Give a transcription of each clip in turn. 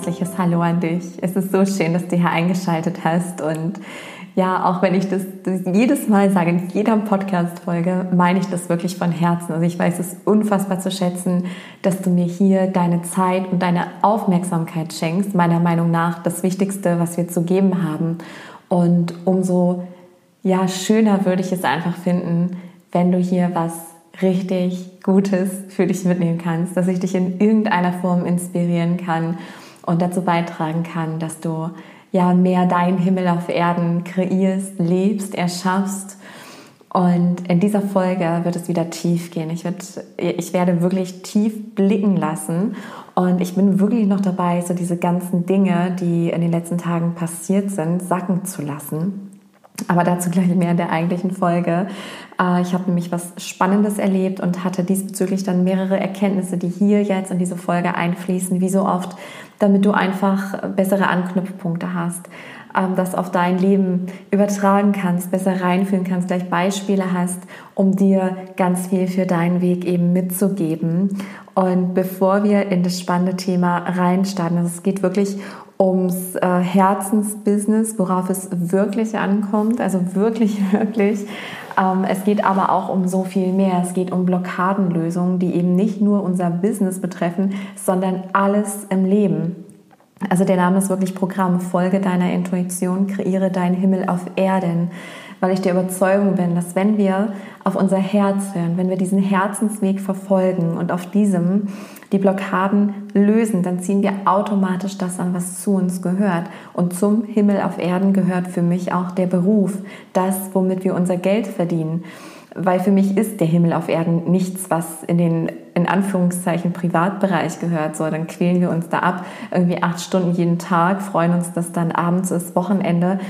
herzliches Hallo an dich. Es ist so schön, dass du hier eingeschaltet hast und ja, auch wenn ich das, jedes Mal sage, in jeder Podcast-Folge, meine ich das wirklich von Herzen. Also ich weiß es unfassbar zu schätzen, dass du mir hier deine Zeit und deine Aufmerksamkeit schenkst. Meiner Meinung nach das Wichtigste, was wir zu geben haben. Und umso ja, schöner würde ich es einfach finden, wenn du hier was richtig Gutes für dich mitnehmen kannst, dass ich dich in irgendeiner Form inspirieren kann und dazu beitragen kann, dass du ja mehr deinen Himmel auf Erden kreierst, lebst, erschaffst. Und in dieser Folge wird es wieder tief gehen. Ich, wird, ich werde wirklich tief blicken lassen. Und ich bin wirklich noch dabei, so diese ganzen Dinge, die in den letzten Tagen passiert sind, sacken zu lassen. Aber dazu gleich mehr in der eigentlichen Folge. Äh, ich habe nämlich was Spannendes erlebt und hatte diesbezüglich dann mehrere Erkenntnisse, die hier jetzt in diese Folge einfließen, wie so oft, damit du einfach bessere Anknüpfpunkte hast, ähm, das auf dein Leben übertragen kannst, besser reinfühlen kannst, gleich Beispiele hast, um dir ganz viel für deinen Weg eben mitzugeben. Und bevor wir in das spannende Thema reinstarten, also es geht wirklich ums äh, Herzensbusiness, worauf es wirklich ankommt, also wirklich, wirklich. Ähm, es geht aber auch um so viel mehr. Es geht um Blockadenlösungen, die eben nicht nur unser Business betreffen, sondern alles im Leben. Also der Name ist wirklich Programm. Folge deiner Intuition, kreiere deinen Himmel auf Erden weil ich der Überzeugung bin, dass wenn wir auf unser Herz hören, wenn wir diesen Herzensweg verfolgen und auf diesem die Blockaden lösen, dann ziehen wir automatisch das an, was zu uns gehört. Und zum Himmel auf Erden gehört für mich auch der Beruf, das, womit wir unser Geld verdienen. Weil für mich ist der Himmel auf Erden nichts, was in den in Anführungszeichen Privatbereich gehört. So, dann quälen wir uns da ab, irgendwie acht Stunden jeden Tag, freuen uns, dass dann abends ist, Wochenende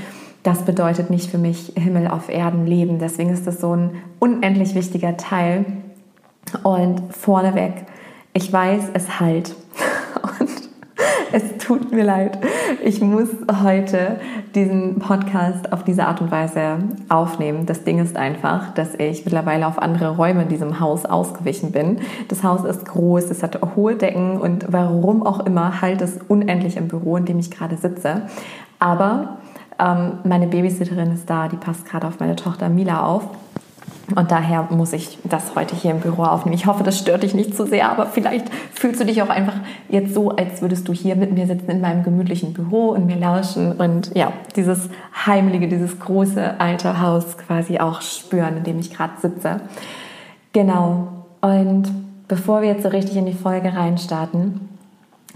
das bedeutet nicht für mich Himmel auf Erden leben. Deswegen ist das so ein unendlich wichtiger Teil. Und vorneweg, ich weiß, es halt. Und es tut mir leid. Ich muss heute diesen Podcast auf diese Art und Weise aufnehmen. Das Ding ist einfach, dass ich mittlerweile auf andere Räume in diesem Haus ausgewichen bin. Das Haus ist groß, es hat hohe Decken und warum auch immer halt es unendlich im Büro, in dem ich gerade sitze. Aber ähm, meine Babysitterin ist da, die passt gerade auf meine Tochter Mila auf. Und daher muss ich das heute hier im Büro aufnehmen. Ich hoffe, das stört dich nicht zu sehr, aber vielleicht fühlst du dich auch einfach jetzt so, als würdest du hier mit mir sitzen in meinem gemütlichen Büro und mir lauschen und ja, dieses heimliche, dieses große alte Haus quasi auch spüren, in dem ich gerade sitze. Genau. Und bevor wir jetzt so richtig in die Folge reinstarten,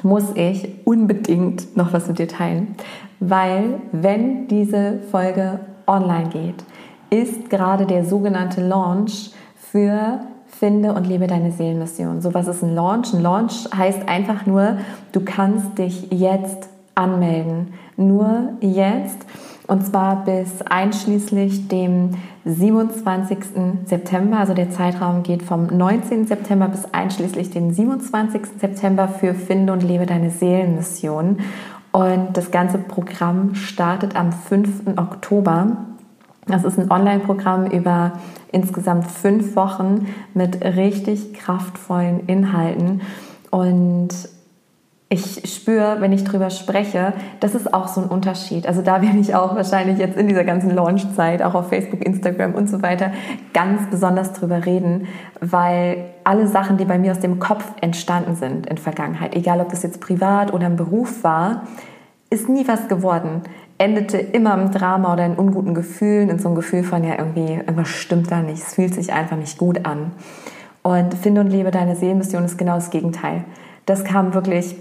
muss ich unbedingt noch was mit dir teilen, weil wenn diese Folge online geht, ist gerade der sogenannte Launch für Finde und lebe deine Seelenmission. So was ist ein Launch? Ein Launch heißt einfach nur, du kannst dich jetzt anmelden. Nur jetzt. Und zwar bis einschließlich dem 27. September. Also der Zeitraum geht vom 19. September bis einschließlich den 27. September für Finde und lebe deine Seelenmission. Und das ganze Programm startet am 5. Oktober. Das ist ein Online-Programm über insgesamt fünf Wochen mit richtig kraftvollen Inhalten. Und ich spüre, wenn ich drüber spreche, das ist auch so ein Unterschied. Also da werde ich auch wahrscheinlich jetzt in dieser ganzen Launchzeit, auch auf Facebook, Instagram und so weiter, ganz besonders drüber reden, weil alle Sachen, die bei mir aus dem Kopf entstanden sind in Vergangenheit, egal ob das jetzt privat oder im Beruf war, ist nie was geworden. Endete immer im Drama oder in unguten Gefühlen, in so einem Gefühl von ja irgendwie, irgendwas stimmt da nicht, es fühlt sich einfach nicht gut an. Und finde und lebe deine Seelenmission ist genau das Gegenteil. Das kam wirklich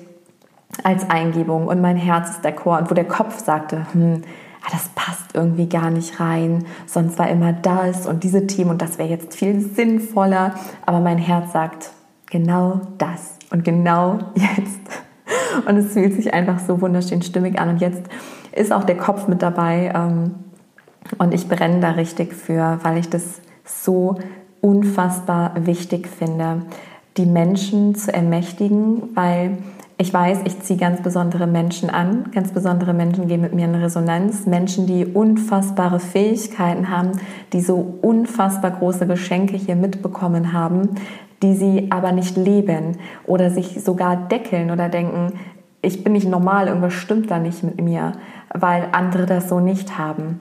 als Eingebung und mein Herz ist der Chor. Und wo der Kopf sagte, hm, ah, das passt irgendwie gar nicht rein, sonst war immer das und diese Themen und das wäre jetzt viel sinnvoller. Aber mein Herz sagt, genau das und genau jetzt. Und es fühlt sich einfach so wunderschön stimmig an. Und jetzt ist auch der Kopf mit dabei. Ähm, und ich brenne da richtig für, weil ich das so unfassbar wichtig finde, die Menschen zu ermächtigen, weil ich weiß, ich ziehe ganz besondere Menschen an, ganz besondere Menschen gehen mit mir in Resonanz, Menschen, die unfassbare Fähigkeiten haben, die so unfassbar große Geschenke hier mitbekommen haben, die sie aber nicht leben oder sich sogar deckeln oder denken, ich bin nicht normal, irgendwas stimmt da nicht mit mir, weil andere das so nicht haben.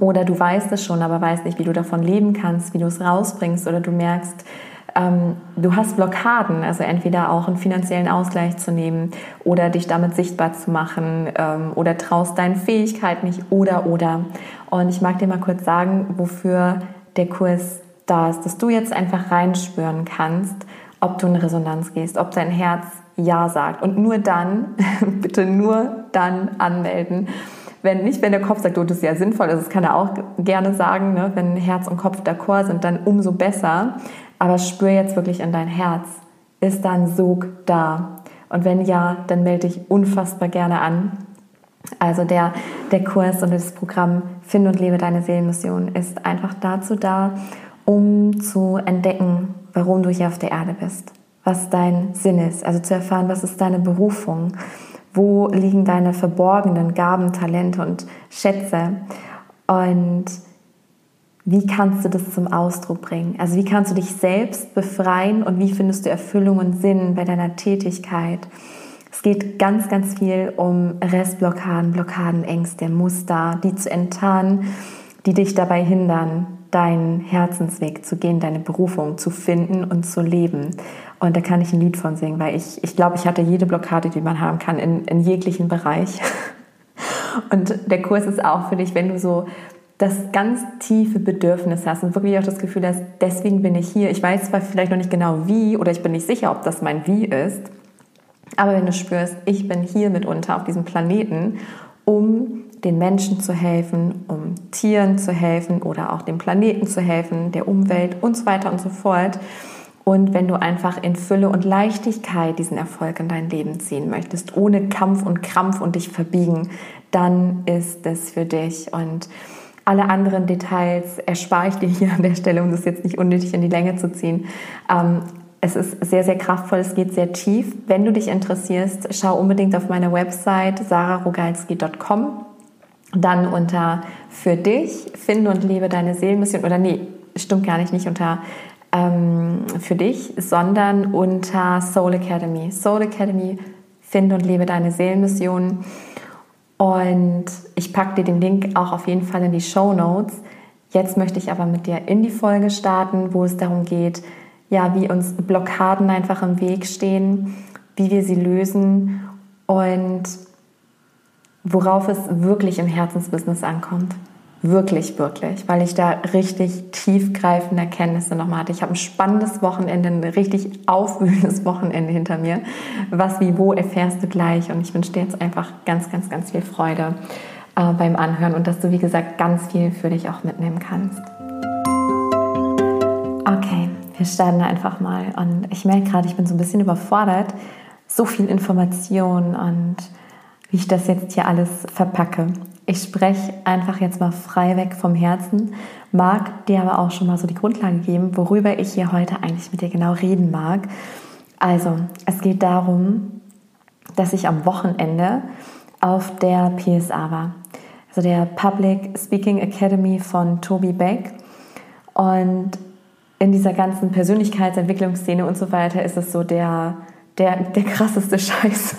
Oder du weißt es schon, aber weißt nicht, wie du davon leben kannst, wie du es rausbringst oder du merkst, ähm, du hast Blockaden, also entweder auch einen finanziellen Ausgleich zu nehmen oder dich damit sichtbar zu machen ähm, oder traust deinen Fähigkeiten nicht oder oder. Und ich mag dir mal kurz sagen, wofür der Kurs da ist, dass du jetzt einfach reinspüren kannst, ob du in Resonanz gehst, ob dein Herz Ja sagt. Und nur dann, bitte nur dann anmelden. Wenn nicht, wenn der Kopf sagt, oh, das ist ja sinnvoll, das kann er auch gerne sagen, ne? wenn Herz und Kopf d'accord sind, dann umso besser. Aber spür jetzt wirklich in dein Herz. Ist da ein Sog da? Und wenn ja, dann melde dich unfassbar gerne an. Also der, der Kurs und das Programm Finde und lebe deine Seelenmission ist einfach dazu da, um zu entdecken, warum du hier auf der Erde bist, was dein Sinn ist, also zu erfahren, was ist deine Berufung, wo liegen deine verborgenen Gaben, Talente und Schätze und wie kannst du das zum Ausdruck bringen? Also wie kannst du dich selbst befreien und wie findest du Erfüllung und Sinn bei deiner Tätigkeit? Es geht ganz, ganz viel um Restblockaden, Blockaden, Ängste, Muster, die zu enttarnen, die dich dabei hindern, deinen Herzensweg zu gehen, deine Berufung zu finden und zu leben. Und da kann ich ein Lied von singen, weil ich, ich glaube, ich hatte jede Blockade, die man haben kann, in, in jeglichen Bereich. Und der Kurs ist auch für dich, wenn du so das ganz tiefe Bedürfnis hast und wirklich auch das Gefühl hast, deswegen bin ich hier. Ich weiß zwar vielleicht noch nicht genau wie oder ich bin nicht sicher, ob das mein Wie ist, aber wenn du spürst, ich bin hier mitunter auf diesem Planeten, um den Menschen zu helfen, um Tieren zu helfen oder auch dem Planeten zu helfen, der Umwelt und so weiter und so fort. Und wenn du einfach in Fülle und Leichtigkeit diesen Erfolg in dein Leben ziehen möchtest, ohne Kampf und Krampf und dich verbiegen, dann ist es für dich. Und alle anderen Details erspare ich dir hier an der Stelle, um das jetzt nicht unnötig in die Länge zu ziehen. Ähm, es ist sehr, sehr kraftvoll, es geht sehr tief. Wenn du dich interessierst, schau unbedingt auf meine Website sararogalski.com. Dann unter für dich, finde und lebe deine Seelenmission. Oder nee, stimmt gar nicht, nicht unter ähm, für dich, sondern unter Soul Academy. Soul Academy, finde und lebe deine Seelenmission. Und ich packe dir den Link auch auf jeden Fall in die Show Notes. Jetzt möchte ich aber mit dir in die Folge starten, wo es darum geht, ja, wie uns Blockaden einfach im Weg stehen, wie wir sie lösen und worauf es wirklich im Herzensbusiness ankommt. Wirklich, wirklich, weil ich da richtig tiefgreifende Erkenntnisse nochmal hatte. Ich habe ein spannendes Wochenende, ein richtig aufwühlendes Wochenende hinter mir. Was wie wo erfährst du gleich und ich wünsche dir jetzt einfach ganz, ganz, ganz viel Freude äh, beim Anhören und dass du, wie gesagt, ganz viel für dich auch mitnehmen kannst. Okay, wir starten einfach mal und ich merke gerade, ich bin so ein bisschen überfordert. So viel Information und wie ich das jetzt hier alles verpacke. Ich spreche einfach jetzt mal frei weg vom Herzen, mag dir aber auch schon mal so die Grundlage geben, worüber ich hier heute eigentlich mit dir genau reden mag. Also, es geht darum, dass ich am Wochenende auf der PSA war, also der Public Speaking Academy von Toby Beck. Und in dieser ganzen Persönlichkeitsentwicklungsszene und so weiter ist es so der, der, der krasseste Scheiß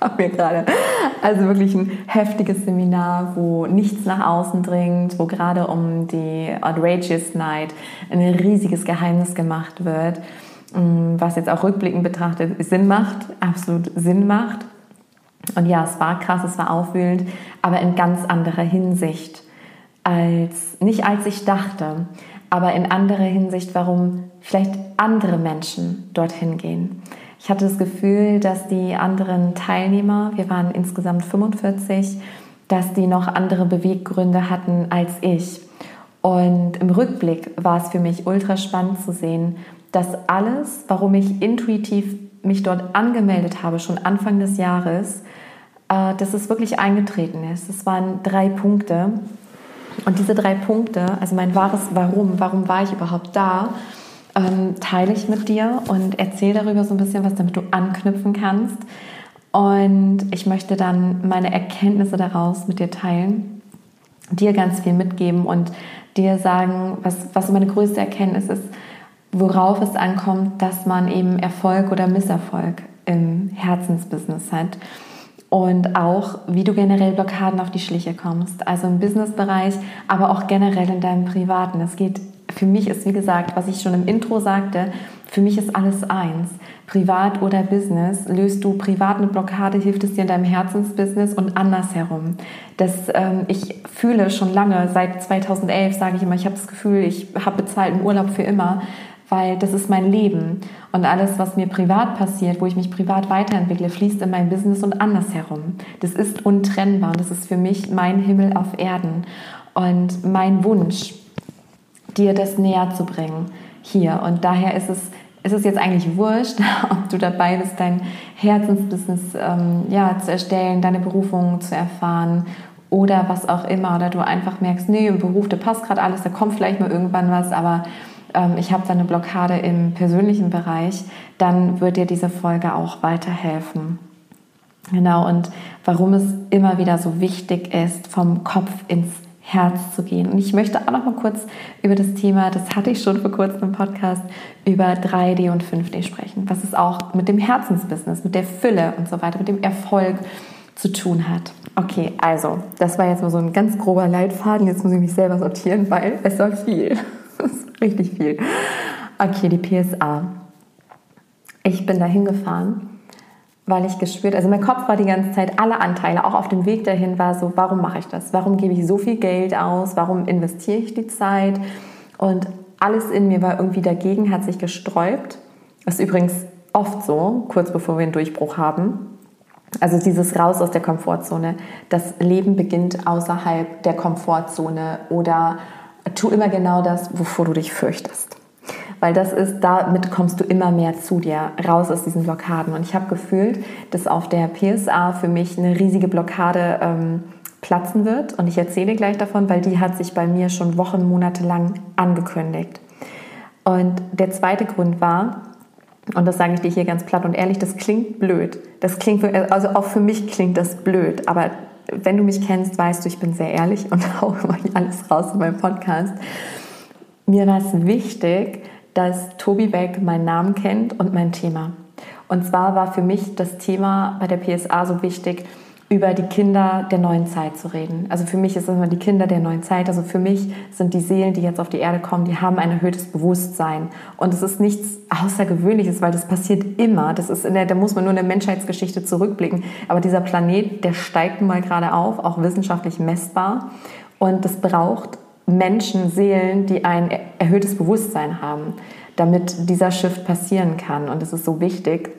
kam mir gerade. Also wirklich ein heftiges Seminar, wo nichts nach außen dringt, wo gerade um die Outrageous Night ein riesiges Geheimnis gemacht wird, mm, was jetzt auch rückblickend betrachtet Sinn macht, absolut Sinn macht. Und ja, es war krass, es war aufwühlend, aber in ganz anderer Hinsicht als, nicht als ich dachte, aber in anderer Hinsicht, warum vielleicht andere Menschen dorthin gehen. Ich hatte das Gefühl, dass die anderen Teilnehmer, wir waren insgesamt 45, dass die noch andere Beweggründe hatten als ich. Und im Rückblick war es für mich ultra spannend zu sehen, dass alles, warum ich intuitiv mich dort angemeldet habe, schon Anfang des Jahres, äh, dass es wirklich eingetreten ist. Es waren drei Punkte. Und diese drei Punkte, also mein wahres Warum, warum war ich überhaupt da, ähm, teile ich mit dir und erzähle darüber so ein bisschen was, damit du anknüpfen kannst. Und ich möchte dann meine Erkenntnisse daraus mit dir teilen, dir ganz viel mitgeben und dir sagen, was, was meine größte Erkenntnis ist, worauf es ankommt, dass man eben Erfolg oder Misserfolg im Herzensbusiness hat und auch, wie du generell Blockaden auf die Schliche kommst. Also im Businessbereich, aber auch generell in deinem Privaten. Es geht, für mich ist, wie gesagt, was ich schon im Intro sagte, für mich ist alles eins. Privat oder Business. Löst du privat eine Blockade, hilft es dir in deinem Herzensbusiness und andersherum. Das, ähm, ich fühle schon lange, seit 2011 sage ich immer, ich habe das Gefühl, ich habe bezahlten Urlaub für immer weil das ist mein Leben. Und alles, was mir privat passiert, wo ich mich privat weiterentwickle, fließt in mein Business und andersherum. Das ist untrennbar und das ist für mich mein Himmel auf Erden. Und mein Wunsch, dir das näher zu bringen hier. Und daher ist es, ist es jetzt eigentlich wurscht, ob du dabei bist, dein Herzensbusiness ähm, ja, zu erstellen, deine Berufung zu erfahren oder was auch immer. Oder du einfach merkst, nee, im Beruf, da passt gerade alles, da kommt vielleicht mal irgendwann was, aber ähm, ich habe da eine Blockade im persönlichen Bereich, dann wird dir diese Folge auch weiterhelfen. Genau, und warum es immer wieder so wichtig ist, vom Kopf ins Herz zu gehen. Und ich möchte auch noch mal kurz über das Thema, das hatte ich schon vor kurzem im Podcast, über 3D und 5D sprechen, was es auch mit dem Herzensbusiness, mit der Fülle und so weiter, mit dem Erfolg zu tun hat. Okay, also, das war jetzt mal so ein ganz grober Leitfaden. Jetzt muss ich mich selber sortieren, weil es war viel. Richtig viel. Okay, die PSA. Ich bin da hingefahren, weil ich gespürt, also mein Kopf war die ganze Zeit, alle Anteile, auch auf dem Weg dahin war so, warum mache ich das? Warum gebe ich so viel Geld aus? Warum investiere ich die Zeit? Und alles in mir war irgendwie dagegen, hat sich gesträubt. Das ist übrigens oft so, kurz bevor wir einen Durchbruch haben. Also dieses Raus aus der Komfortzone. Das Leben beginnt außerhalb der Komfortzone oder tu immer genau das, wovor du dich fürchtest. Weil das ist, damit kommst du immer mehr zu dir, raus aus diesen Blockaden. Und ich habe gefühlt, dass auf der PSA für mich eine riesige Blockade ähm, platzen wird. Und ich erzähle gleich davon, weil die hat sich bei mir schon Wochen, Monate lang angekündigt. Und der zweite Grund war, und das sage ich dir hier ganz platt und ehrlich, das klingt blöd. Das klingt, also auch für mich klingt das blöd, aber wenn du mich kennst, weißt du, ich bin sehr ehrlich und haue immer alles raus in meinem Podcast. Mir war es wichtig, dass Tobi Beck meinen Namen kennt und mein Thema. Und zwar war für mich das Thema bei der PSA so wichtig, über die Kinder der neuen Zeit zu reden. Also für mich ist es immer die Kinder der neuen Zeit. Also für mich sind die Seelen, die jetzt auf die Erde kommen, die haben ein erhöhtes Bewusstsein. Und es ist nichts Außergewöhnliches, weil das passiert immer. Das ist in der, da muss man nur in der Menschheitsgeschichte zurückblicken. Aber dieser Planet, der steigt mal gerade auf, auch wissenschaftlich messbar. Und es braucht Menschen, Seelen, die ein erhöhtes Bewusstsein haben, damit dieser Shift passieren kann. Und es ist so wichtig,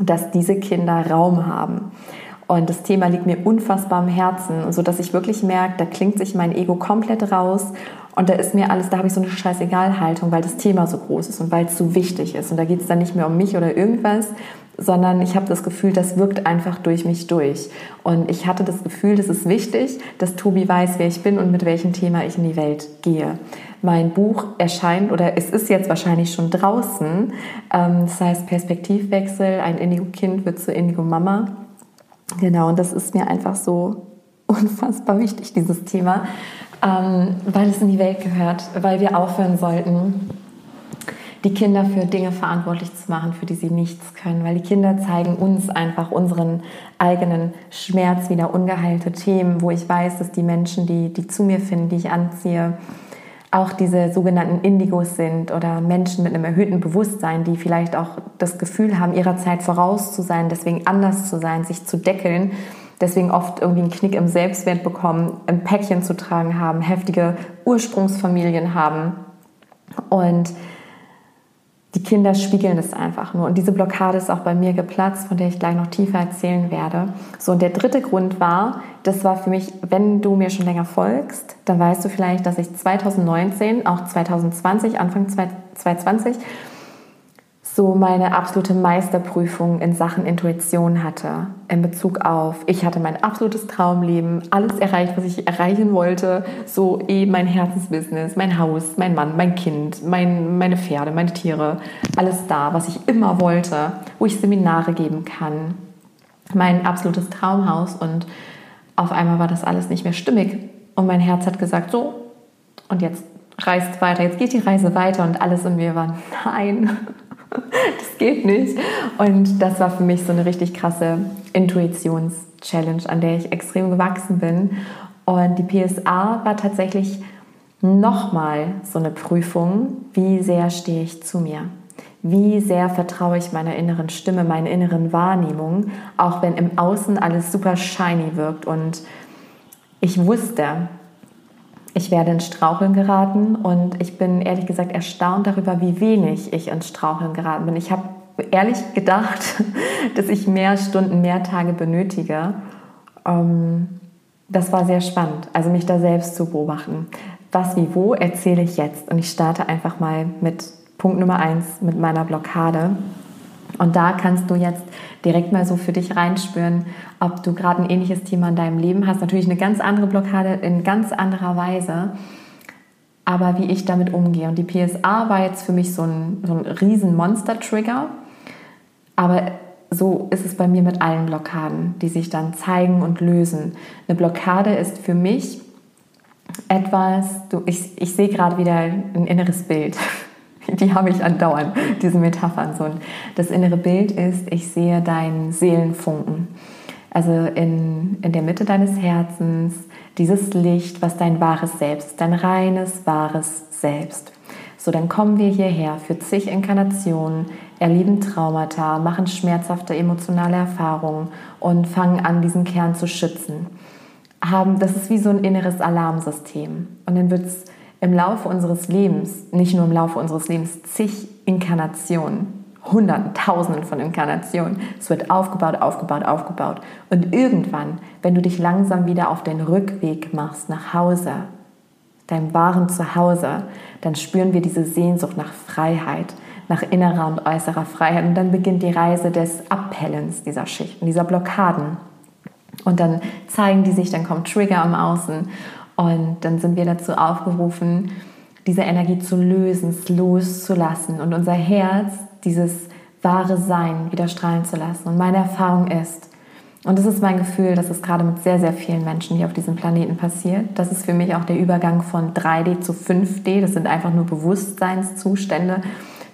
dass diese Kinder Raum haben. Und das Thema liegt mir unfassbar am Herzen, sodass ich wirklich merke, da klingt sich mein Ego komplett raus und da ist mir alles, da habe ich so eine Scheißegal-Haltung, weil das Thema so groß ist und weil es so wichtig ist. Und da geht es dann nicht mehr um mich oder irgendwas, sondern ich habe das Gefühl, das wirkt einfach durch mich durch. Und ich hatte das Gefühl, das ist wichtig, dass Tobi weiß, wer ich bin und mit welchem Thema ich in die Welt gehe. Mein Buch erscheint oder es ist jetzt wahrscheinlich schon draußen. Ähm, das heißt Perspektivwechsel, ein Indigo-Kind wird zur Indigo-Mama. Genau, und das ist mir einfach so unfassbar wichtig, dieses Thema, ähm, weil es in die Welt gehört, weil wir aufhören sollten, die Kinder für Dinge verantwortlich zu machen, für die sie nichts können, weil die Kinder zeigen uns einfach unseren eigenen Schmerz wieder, ungeheilte Themen, wo ich weiß, dass die Menschen, die, die zu mir finden, die ich anziehe, auch diese sogenannten Indigos sind oder Menschen mit einem erhöhten Bewusstsein, die vielleicht auch das Gefühl haben, ihrer Zeit voraus zu sein, deswegen anders zu sein, sich zu deckeln, deswegen oft irgendwie einen Knick im Selbstwert bekommen, ein Päckchen zu tragen haben, heftige Ursprungsfamilien haben. Und die Kinder spiegeln das einfach nur. Und diese Blockade ist auch bei mir geplatzt, von der ich gleich noch tiefer erzählen werde. So, und der dritte Grund war, das war für mich, wenn du mir schon länger folgst, dann weißt du vielleicht, dass ich 2019, auch 2020, Anfang 2020, so meine absolute Meisterprüfung in Sachen Intuition hatte. In Bezug auf, ich hatte mein absolutes Traumleben, alles erreicht, was ich erreichen wollte. So eh mein Herzensbusiness, mein Haus, mein Mann, mein Kind, mein, meine Pferde, meine Tiere. Alles da, was ich immer wollte, wo ich Seminare geben kann. Mein absolutes Traumhaus und auf einmal war das alles nicht mehr stimmig. Und mein Herz hat gesagt, so, und jetzt reist weiter, jetzt geht die Reise weiter und alles in mir war, nein, das geht nicht. Und das war für mich so eine richtig krasse Intuitions-Challenge, an der ich extrem gewachsen bin. Und die PSA war tatsächlich nochmal so eine Prüfung, wie sehr stehe ich zu mir. Wie sehr vertraue ich meiner inneren Stimme, meiner inneren Wahrnehmung, auch wenn im Außen alles super shiny wirkt. Und ich wusste, ich werde ins Straucheln geraten und ich bin ehrlich gesagt erstaunt darüber, wie wenig ich ins Straucheln geraten bin. Ich habe ehrlich gedacht, dass ich mehr Stunden, mehr Tage benötige. Ähm, das war sehr spannend, also mich da selbst zu beobachten. Was wie wo erzähle ich jetzt und ich starte einfach mal mit Punkt Nummer eins, mit meiner Blockade. Und da kannst du jetzt direkt mal so für dich reinspüren, ob du gerade ein ähnliches Thema in deinem Leben hast. Natürlich eine ganz andere Blockade in ganz anderer Weise, aber wie ich damit umgehe. Und die PSA war jetzt für mich so ein, so ein riesen Monster-Trigger, aber so ist es bei mir mit allen Blockaden, die sich dann zeigen und lösen. Eine Blockade ist für mich etwas, du, ich, ich sehe gerade wieder ein inneres Bild. Die habe ich andauernd, diese Metaphern. So. Das innere Bild ist, ich sehe deinen Seelenfunken. Also in, in der Mitte deines Herzens, dieses Licht, was dein wahres Selbst, dein reines, wahres Selbst. So, dann kommen wir hierher für zig Inkarnationen, erleben Traumata, machen schmerzhafte emotionale Erfahrungen und fangen an, diesen Kern zu schützen. Haben, das ist wie so ein inneres Alarmsystem. Und dann wird es im Laufe unseres Lebens, nicht nur im Laufe unseres Lebens, zig Inkarnationen, Hunderten, Tausenden von Inkarnationen. Es wird aufgebaut, aufgebaut, aufgebaut. Und irgendwann, wenn du dich langsam wieder auf den Rückweg machst nach Hause, deinem wahren Zuhause, dann spüren wir diese Sehnsucht nach Freiheit, nach innerer und äußerer Freiheit. Und dann beginnt die Reise des Abhellens dieser Schichten, dieser Blockaden. Und dann zeigen die sich, dann kommt Trigger im Außen und dann sind wir dazu aufgerufen, diese Energie zu lösen, loszulassen und unser Herz, dieses wahre Sein wieder strahlen zu lassen. Und meine Erfahrung ist, und das ist mein Gefühl, dass es gerade mit sehr, sehr vielen Menschen hier auf diesem Planeten passiert. Das ist für mich auch der Übergang von 3D zu 5D. Das sind einfach nur Bewusstseinszustände.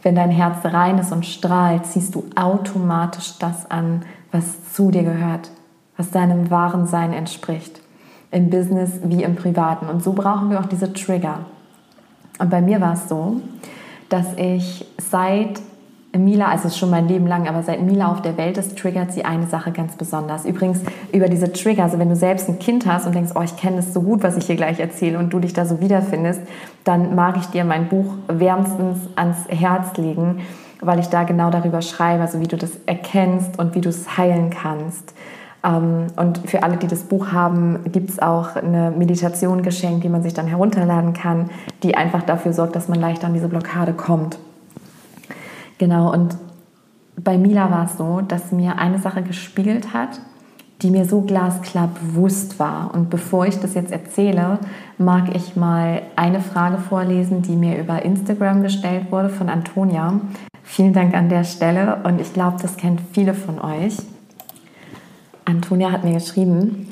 Wenn dein Herz rein ist und strahlt, ziehst du automatisch das an, was zu dir gehört, was deinem wahren Sein entspricht im Business wie im Privaten. Und so brauchen wir auch diese Trigger. Und bei mir war es so, dass ich seit Mila, also schon mein Leben lang, aber seit Mila auf der Welt ist, triggert sie eine Sache ganz besonders. Übrigens über diese Trigger, also wenn du selbst ein Kind hast und denkst, oh, ich kenne das so gut, was ich hier gleich erzähle und du dich da so wiederfindest, dann mag ich dir mein Buch wärmstens ans Herz legen, weil ich da genau darüber schreibe, also wie du das erkennst und wie du es heilen kannst. Ähm, und für alle, die das Buch haben, gibt es auch eine Meditation geschenkt, die man sich dann herunterladen kann, die einfach dafür sorgt, dass man leichter an diese Blockade kommt. Genau, und bei Mila war es so, dass mir eine Sache gespiegelt hat, die mir so glasklar bewusst war. Und bevor ich das jetzt erzähle, mag ich mal eine Frage vorlesen, die mir über Instagram gestellt wurde von Antonia. Vielen Dank an der Stelle und ich glaube, das kennt viele von euch. Antonia hat mir geschrieben,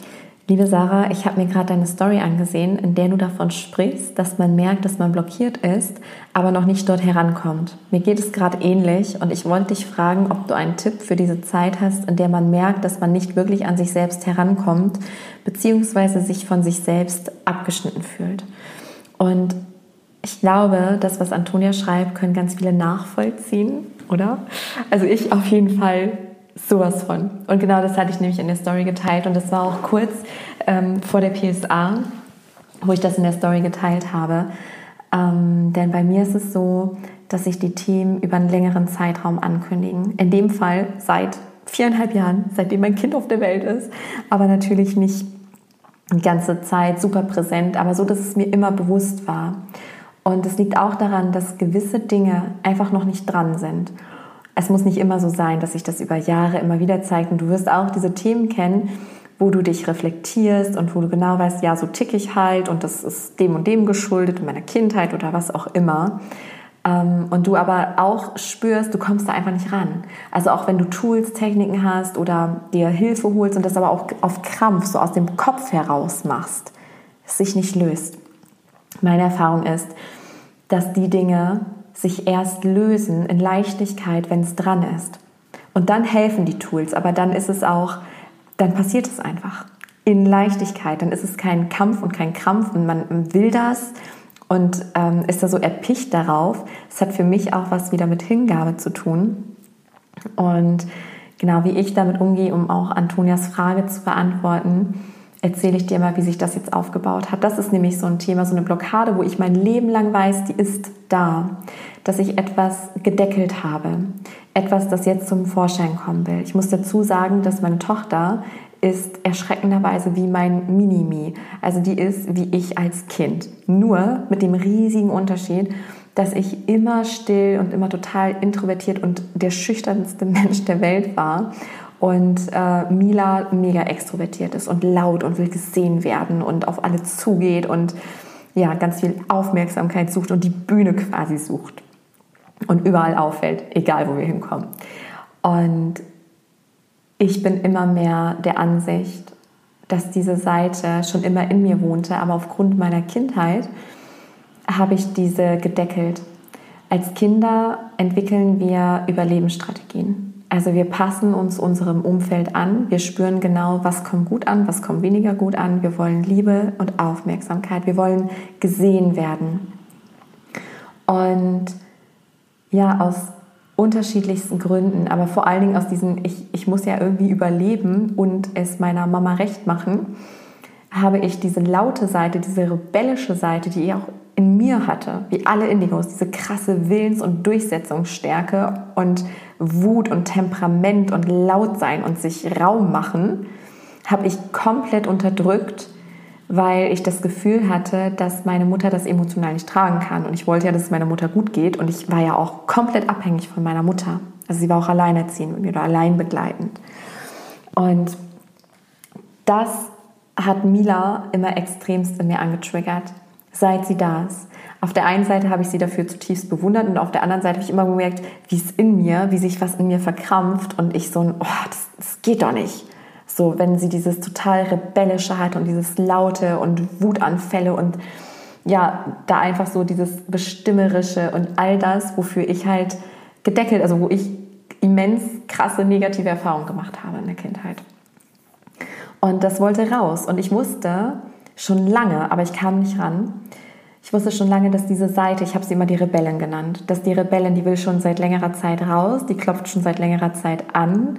liebe Sarah, ich habe mir gerade deine Story angesehen, in der du davon sprichst, dass man merkt, dass man blockiert ist, aber noch nicht dort herankommt. Mir geht es gerade ähnlich und ich wollte dich fragen, ob du einen Tipp für diese Zeit hast, in der man merkt, dass man nicht wirklich an sich selbst herankommt, beziehungsweise sich von sich selbst abgeschnitten fühlt. Und ich glaube, das, was Antonia schreibt, können ganz viele nachvollziehen, oder? Also ich auf jeden Fall Sowas von. Und genau das hatte ich nämlich in der Story geteilt. Und das war auch kurz ähm, vor der PSA, wo ich das in der Story geteilt habe. Ähm, denn bei mir ist es so, dass sich die Themen über einen längeren Zeitraum ankündigen. In dem Fall seit viereinhalb Jahren, seitdem mein Kind auf der Welt ist. Aber natürlich nicht die ganze Zeit super präsent, aber so, dass es mir immer bewusst war. Und es liegt auch daran, dass gewisse Dinge einfach noch nicht dran sind es muss nicht immer so sein, dass sich das über Jahre immer wieder zeigt. Und du wirst auch diese Themen kennen, wo du dich reflektierst und wo du genau weißt, ja, so tick ich halt und das ist dem und dem geschuldet, in meiner Kindheit oder was auch immer. Ähm, und du aber auch spürst, du kommst da einfach nicht ran. Also auch wenn du Tools, Techniken hast oder dir Hilfe holst und das aber auch auf Krampf, so aus dem Kopf heraus machst, es sich nicht löst. Meine Erfahrung ist, dass die Dinge sich erst lösen in Leichtigkeit, wenn es dran ist. Und dann helfen die Tools, aber dann ist es auch, dann passiert es einfach in Leichtigkeit. Dann ist es kein Kampf und kein Krampf und man will das und ähm, ist da so erpicht darauf. Es hat für mich auch was wieder mit Hingabe zu tun. Und genau wie ich damit umgehe, um auch Antonias Frage zu beantworten, erzähle ich dir mal, wie sich das jetzt aufgebaut hat. Das ist nämlich so ein Thema, so eine Blockade, wo ich mein Leben lang weiß, die ist da, dass ich etwas gedeckelt habe, etwas, das jetzt zum Vorschein kommen will. Ich muss dazu sagen, dass meine Tochter ist erschreckenderweise wie mein Minimi. Also die ist wie ich als Kind. Nur mit dem riesigen Unterschied, dass ich immer still und immer total introvertiert und der schüchternste Mensch der Welt war und äh, Mila mega extrovertiert ist und laut und will gesehen werden und auf alle zugeht und ja, ganz viel Aufmerksamkeit sucht und die Bühne quasi sucht und überall auffällt, egal wo wir hinkommen. Und ich bin immer mehr der Ansicht, dass diese Seite schon immer in mir wohnte, aber aufgrund meiner Kindheit habe ich diese gedeckelt. Als Kinder entwickeln wir Überlebensstrategien. Also wir passen uns unserem Umfeld an, wir spüren genau, was kommt gut an, was kommt weniger gut an. Wir wollen Liebe und Aufmerksamkeit, wir wollen gesehen werden. Und ja, aus unterschiedlichsten Gründen, aber vor allen Dingen aus diesem, ich, ich muss ja irgendwie überleben und es meiner Mama recht machen, habe ich diese laute Seite, diese rebellische Seite, die ich auch in mir hatte, wie alle Indigos, diese krasse Willens- und Durchsetzungsstärke und Wut und Temperament und laut sein und sich Raum machen, habe ich komplett unterdrückt, weil ich das Gefühl hatte, dass meine Mutter das emotional nicht tragen kann. Und ich wollte ja, dass es meiner Mutter gut geht. Und ich war ja auch komplett abhängig von meiner Mutter. Also sie war auch alleinerziehend mit mir oder allein begleitend. Und das hat Mila immer extremst in mir angetriggert, seit sie da ist. Auf der einen Seite habe ich sie dafür zutiefst bewundert und auf der anderen Seite habe ich immer gemerkt, wie es in mir, wie sich was in mir verkrampft und ich so ein, oh, das, das geht doch nicht. So, wenn sie dieses total rebellische hat und dieses laute und Wutanfälle und ja, da einfach so dieses bestimmerische und all das, wofür ich halt gedeckelt, also wo ich immens krasse negative Erfahrungen gemacht habe in der Kindheit. Und das wollte raus. Und ich wusste schon lange, aber ich kam nicht ran. Ich wusste schon lange, dass diese Seite, ich habe sie immer die Rebellen genannt, dass die Rebellen, die will schon seit längerer Zeit raus, die klopft schon seit längerer Zeit an.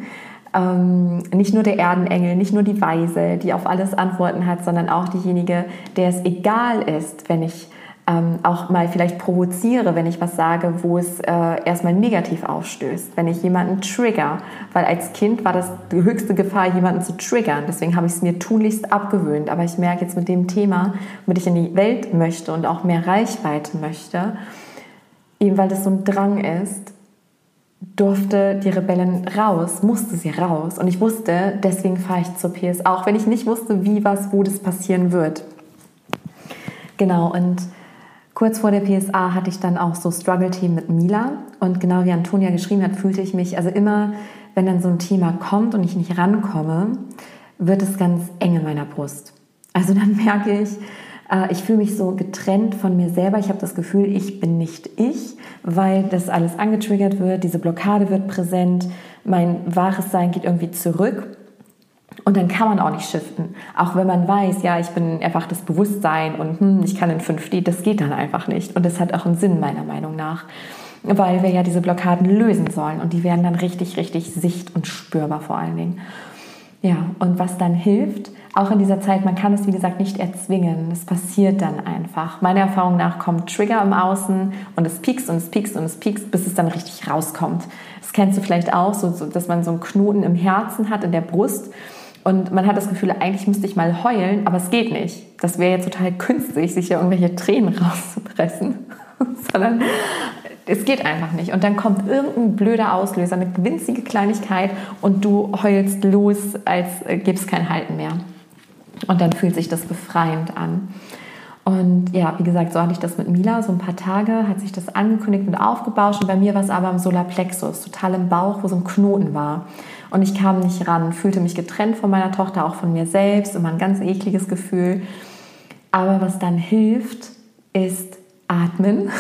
Ähm, nicht nur der Erdenengel, nicht nur die Weise, die auf alles Antworten hat, sondern auch diejenige, der es egal ist, wenn ich ähm, auch mal vielleicht provoziere, wenn ich was sage, wo es äh, erstmal negativ aufstößt, wenn ich jemanden trigger, weil als Kind war das die höchste Gefahr, jemanden zu triggern. Deswegen habe ich es mir tunlichst abgewöhnt. Aber ich merke jetzt mit dem Thema, womit ich in die Welt möchte und auch mehr Reichweite möchte, eben weil das so ein Drang ist, durfte die Rebellen raus, musste sie raus. Und ich wusste, deswegen fahre ich zur PS, auch wenn ich nicht wusste, wie, was, wo das passieren wird. Genau, und Kurz vor der PSA hatte ich dann auch so Struggle-Themen mit Mila. Und genau wie Antonia geschrieben hat, fühlte ich mich, also immer, wenn dann so ein Thema kommt und ich nicht rankomme, wird es ganz eng in meiner Brust. Also dann merke ich, äh, ich fühle mich so getrennt von mir selber. Ich habe das Gefühl, ich bin nicht ich, weil das alles angetriggert wird, diese Blockade wird präsent, mein wahres Sein geht irgendwie zurück. Und dann kann man auch nicht shiften. Auch wenn man weiß, ja, ich bin einfach das Bewusstsein und hm, ich kann in 5D, das geht dann einfach nicht. Und das hat auch einen Sinn meiner Meinung nach. Weil wir ja diese Blockaden lösen sollen und die werden dann richtig, richtig sicht- und spürbar vor allen Dingen. Ja, und was dann hilft, auch in dieser Zeit, man kann es wie gesagt nicht erzwingen. Es passiert dann einfach. Meiner Erfahrung nach kommt Trigger im Außen und es piekst und es piekst und es piekst, bis es dann richtig rauskommt. Das kennst du vielleicht auch, so, so dass man so einen Knoten im Herzen hat, in der Brust und man hat das Gefühl, eigentlich müsste ich mal heulen, aber es geht nicht. Das wäre jetzt total künstlich, sich ja irgendwelche Tränen rauszupressen. Sondern es geht einfach nicht. Und dann kommt irgendein blöder Auslöser, eine winzige Kleinigkeit und du heulst los, als gäbe es kein Halten mehr. Und dann fühlt sich das befreiend an. Und ja, wie gesagt, so hatte ich das mit Mila. So ein paar Tage hat sich das angekündigt und aufgebauscht. Und bei mir war es aber im Solarplexus, total im Bauch, wo so ein Knoten war. Und ich kam nicht ran, fühlte mich getrennt von meiner Tochter, auch von mir selbst, immer ein ganz ekliges Gefühl. Aber was dann hilft, ist atmen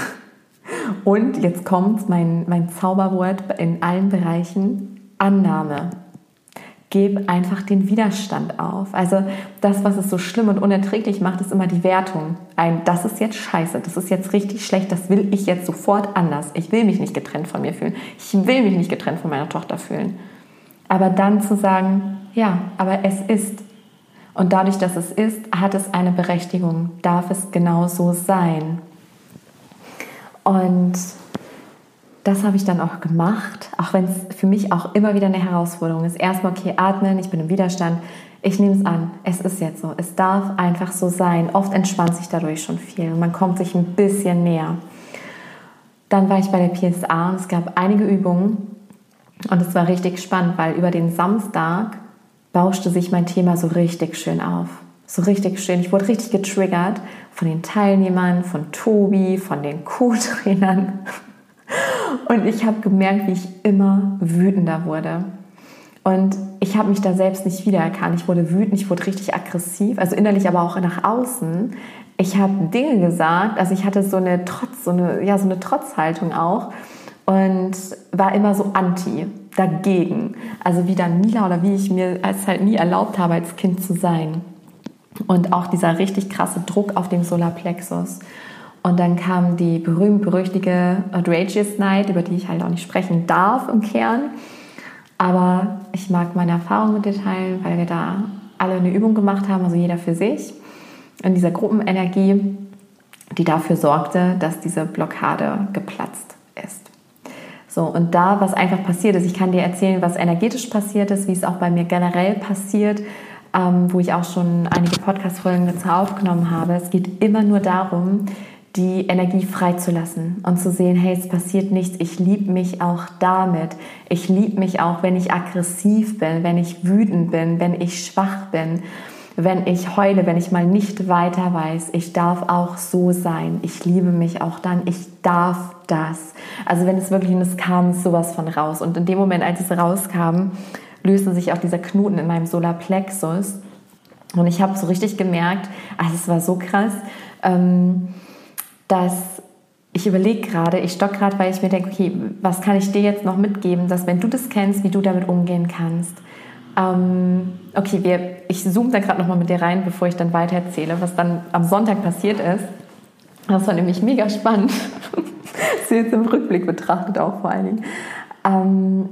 Und jetzt kommt mein, mein Zauberwort in allen Bereichen, Annahme. Gib einfach den Widerstand auf. Also das, was es so schlimm und unerträglich macht, ist immer die Wertung. Ein, das ist jetzt scheiße, das ist jetzt richtig schlecht, das will ich jetzt sofort anders. Ich will mich nicht getrennt von mir fühlen. Ich will mich nicht getrennt von meiner Tochter fühlen. Aber dann zu sagen, ja, aber es ist. Und dadurch, dass es ist, hat es eine Berechtigung, darf es genau so sein. Und das habe ich dann auch gemacht, auch wenn es für mich auch immer wieder eine Herausforderung ist. Erstmal, okay, atmen, ich bin im Widerstand, ich nehme es an, es ist jetzt so, es darf einfach so sein. Oft entspannt sich dadurch schon viel man kommt sich ein bisschen näher. Dann war ich bei der PSA und es gab einige Übungen und es war richtig spannend, weil über den Samstag bauschte sich mein Thema so richtig schön auf. So richtig schön. Ich wurde richtig getriggert von den Teilnehmern, von Tobi, von den Co-Trainern. Und ich habe gemerkt, wie ich immer wütender wurde. Und ich habe mich da selbst nicht wiedererkannt. Ich wurde wütend, ich wurde richtig aggressiv, also innerlich, aber auch nach außen. Ich habe Dinge gesagt, also ich hatte so eine Trotz, so eine, ja, so eine Trotzhaltung auch und war immer so anti, dagegen. Also wie dann Mila oder wie ich mir es halt nie erlaubt habe, als Kind zu sein. Und auch dieser richtig krasse Druck auf dem Solarplexus. Und dann kam die berühmt-berüchtige Outrageous Night, über die ich halt auch nicht sprechen darf im Kern. Aber ich mag meine Erfahrung mit dir teilen, weil wir da alle eine Übung gemacht haben, also jeder für sich. In dieser Gruppenenergie, die dafür sorgte, dass diese Blockade geplatzt. So, und da, was einfach passiert ist, ich kann dir erzählen, was energetisch passiert ist, wie es auch bei mir generell passiert, ähm, wo ich auch schon einige Podcast-Folgen dazu aufgenommen habe. Es geht immer nur darum, die Energie freizulassen und zu sehen, hey, es passiert nichts, ich liebe mich auch damit. Ich liebe mich auch, wenn ich aggressiv bin, wenn ich wütend bin, wenn ich schwach bin, wenn ich heule, wenn ich mal nicht weiter weiß. Ich darf auch so sein. Ich liebe mich auch dann. Ich darf das. Also wenn es wirklich, und es kam sowas von raus. Und in dem Moment, als es rauskam, löste sich auch dieser Knoten in meinem Solarplexus. Und ich habe so richtig gemerkt, also es war so krass, ähm, dass ich überlege gerade, ich stock gerade, weil ich mir denke, okay, was kann ich dir jetzt noch mitgeben, dass wenn du das kennst, wie du damit umgehen kannst. Ähm, okay, wir, ich zoome da gerade nochmal mit dir rein, bevor ich dann weiter erzähle, was dann am Sonntag passiert ist. Das war nämlich mega spannend. das jetzt im Rückblick betrachtet auch vor allen Dingen. Ähm,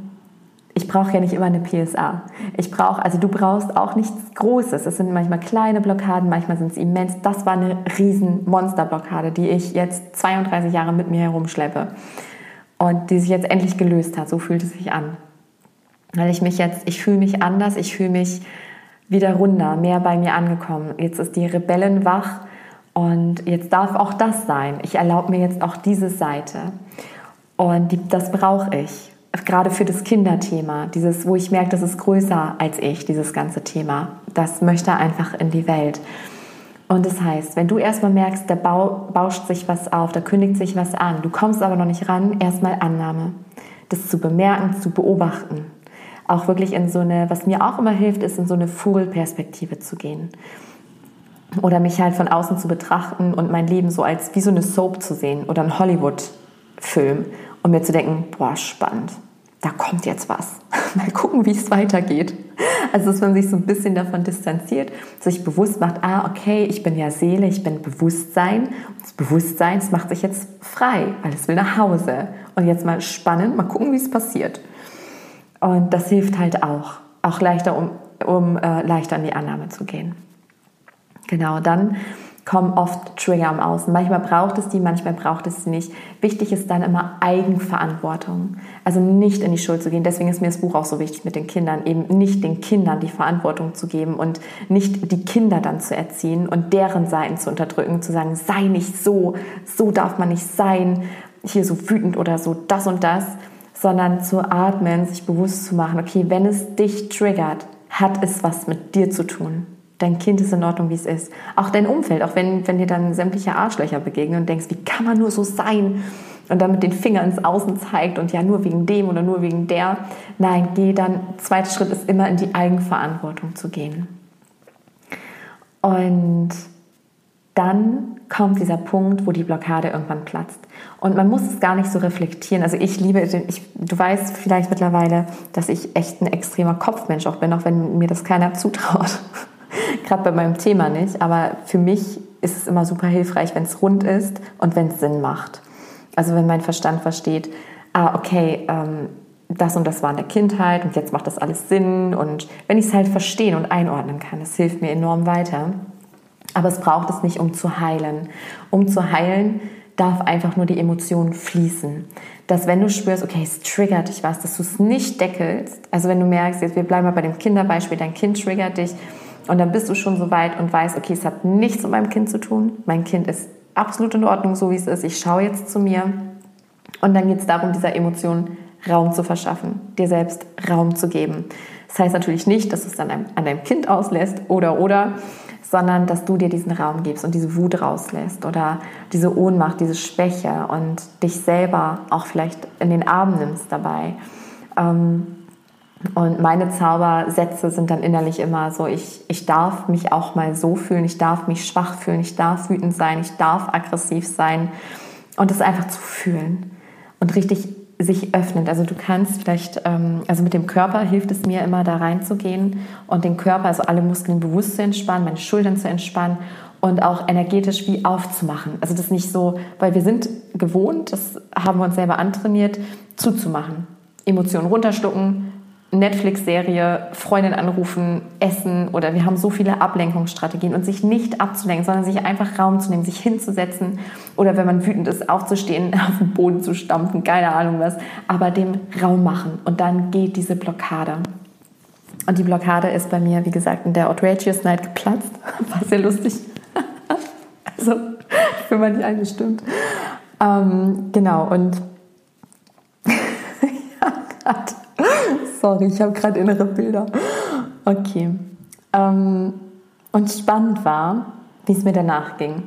ich brauche ja nicht immer eine PSA. Ich brauche, also du brauchst auch nichts Großes. Es sind manchmal kleine Blockaden, manchmal sind es immens. Das war eine riesen Monsterblockade, die ich jetzt 32 Jahre mit mir herumschleppe und die sich jetzt endlich gelöst hat. So fühlt es sich an, weil ich mich jetzt, ich fühle mich anders, ich fühle mich wieder runder, mehr bei mir angekommen. Jetzt ist die Rebellen wach und jetzt darf auch das sein. Ich erlaube mir jetzt auch diese Seite und die, das brauche ich gerade für das Kinderthema, dieses, wo ich merke, das ist größer als ich, dieses ganze Thema. Das möchte einfach in die Welt. Und das heißt, wenn du erstmal merkst, da bauscht sich was auf, da kündigt sich was an, du kommst aber noch nicht ran, erstmal Annahme. Das zu bemerken, zu beobachten. Auch wirklich in so eine, was mir auch immer hilft, ist in so eine Vogelperspektive zu gehen. Oder mich halt von außen zu betrachten und mein Leben so als wie so eine Soap zu sehen oder ein Hollywood-Film und mir zu denken, boah, spannend da kommt jetzt was. Mal gucken, wie es weitergeht. Also, dass man sich so ein bisschen davon distanziert, sich bewusst macht, ah, okay, ich bin ja Seele, ich bin Bewusstsein. Das Bewusstsein, das macht sich jetzt frei, weil es will nach Hause. Und jetzt mal spannend, mal gucken, wie es passiert. Und das hilft halt auch, auch leichter, um, um äh, leichter in die Annahme zu gehen. Genau, dann kommen oft Trigger am Außen. Manchmal braucht es die, manchmal braucht es sie nicht. Wichtig ist dann immer Eigenverantwortung. Also nicht in die Schuld zu gehen. Deswegen ist mir das Buch auch so wichtig mit den Kindern, eben nicht den Kindern die Verantwortung zu geben und nicht die Kinder dann zu erziehen und deren Seiten zu unterdrücken, zu sagen, sei nicht so, so darf man nicht sein, hier so wütend oder so, das und das, sondern zu atmen, sich bewusst zu machen, okay, wenn es dich triggert, hat es was mit dir zu tun dein Kind ist in Ordnung, wie es ist. Auch dein Umfeld, auch wenn, wenn dir dann sämtliche Arschlöcher begegnen und denkst, wie kann man nur so sein? Und dann mit den Fingern ins Außen zeigt und ja, nur wegen dem oder nur wegen der. Nein, geh dann, zweiter Schritt ist immer in die Eigenverantwortung zu gehen. Und dann kommt dieser Punkt, wo die Blockade irgendwann platzt. Und man muss es gar nicht so reflektieren. Also ich liebe, ich, du weißt vielleicht mittlerweile, dass ich echt ein extremer Kopfmensch auch bin, auch wenn mir das keiner zutraut. Gerade bei meinem Thema nicht. Aber für mich ist es immer super hilfreich, wenn es rund ist und wenn es Sinn macht. Also wenn mein Verstand versteht, ah, okay, ähm, das und das war in der Kindheit und jetzt macht das alles Sinn. Und wenn ich es halt verstehen und einordnen kann, das hilft mir enorm weiter. Aber es braucht es nicht, um zu heilen. Um zu heilen darf einfach nur die Emotion fließen. Dass wenn du spürst, okay, es triggert dich was, dass du es nicht deckelst. Also wenn du merkst, jetzt wir bleiben mal bei dem Kinderbeispiel, dein Kind triggert dich und dann bist du schon so weit und weißt, okay, es hat nichts mit meinem Kind zu tun. Mein Kind ist absolut in Ordnung, so wie es ist. Ich schaue jetzt zu mir. Und dann geht es darum, dieser Emotion Raum zu verschaffen, dir selbst Raum zu geben. Das heißt natürlich nicht, dass du es dann an deinem Kind auslässt oder oder, sondern dass du dir diesen Raum gibst und diese Wut rauslässt oder diese Ohnmacht, diese Schwäche und dich selber auch vielleicht in den Arm nimmst dabei. Ähm, und meine Zaubersätze sind dann innerlich immer so, ich, ich darf mich auch mal so fühlen, ich darf mich schwach fühlen, ich darf wütend sein, ich darf aggressiv sein und es einfach zu fühlen und richtig sich öffnet. Also du kannst vielleicht, ähm, also mit dem Körper hilft es mir immer da reinzugehen und den Körper, also alle Muskeln bewusst zu entspannen, meine Schultern zu entspannen und auch energetisch wie aufzumachen. Also das nicht so, weil wir sind gewohnt, das haben wir uns selber antrainiert, zuzumachen. Emotionen runterstucken, Netflix-Serie, Freundin anrufen, essen oder wir haben so viele Ablenkungsstrategien und sich nicht abzulenken, sondern sich einfach Raum zu nehmen, sich hinzusetzen oder wenn man wütend ist, aufzustehen, auf den Boden zu stampfen, keine Ahnung was, aber dem Raum machen und dann geht diese Blockade. Und die Blockade ist bei mir, wie gesagt, in der Outrageous Night geplatzt. War sehr lustig. also, wenn man die eine stimmt. Ähm, genau, und ja, gerade Sorry, ich habe gerade innere Bilder. Okay. Ähm, und spannend war, wie es mir danach ging.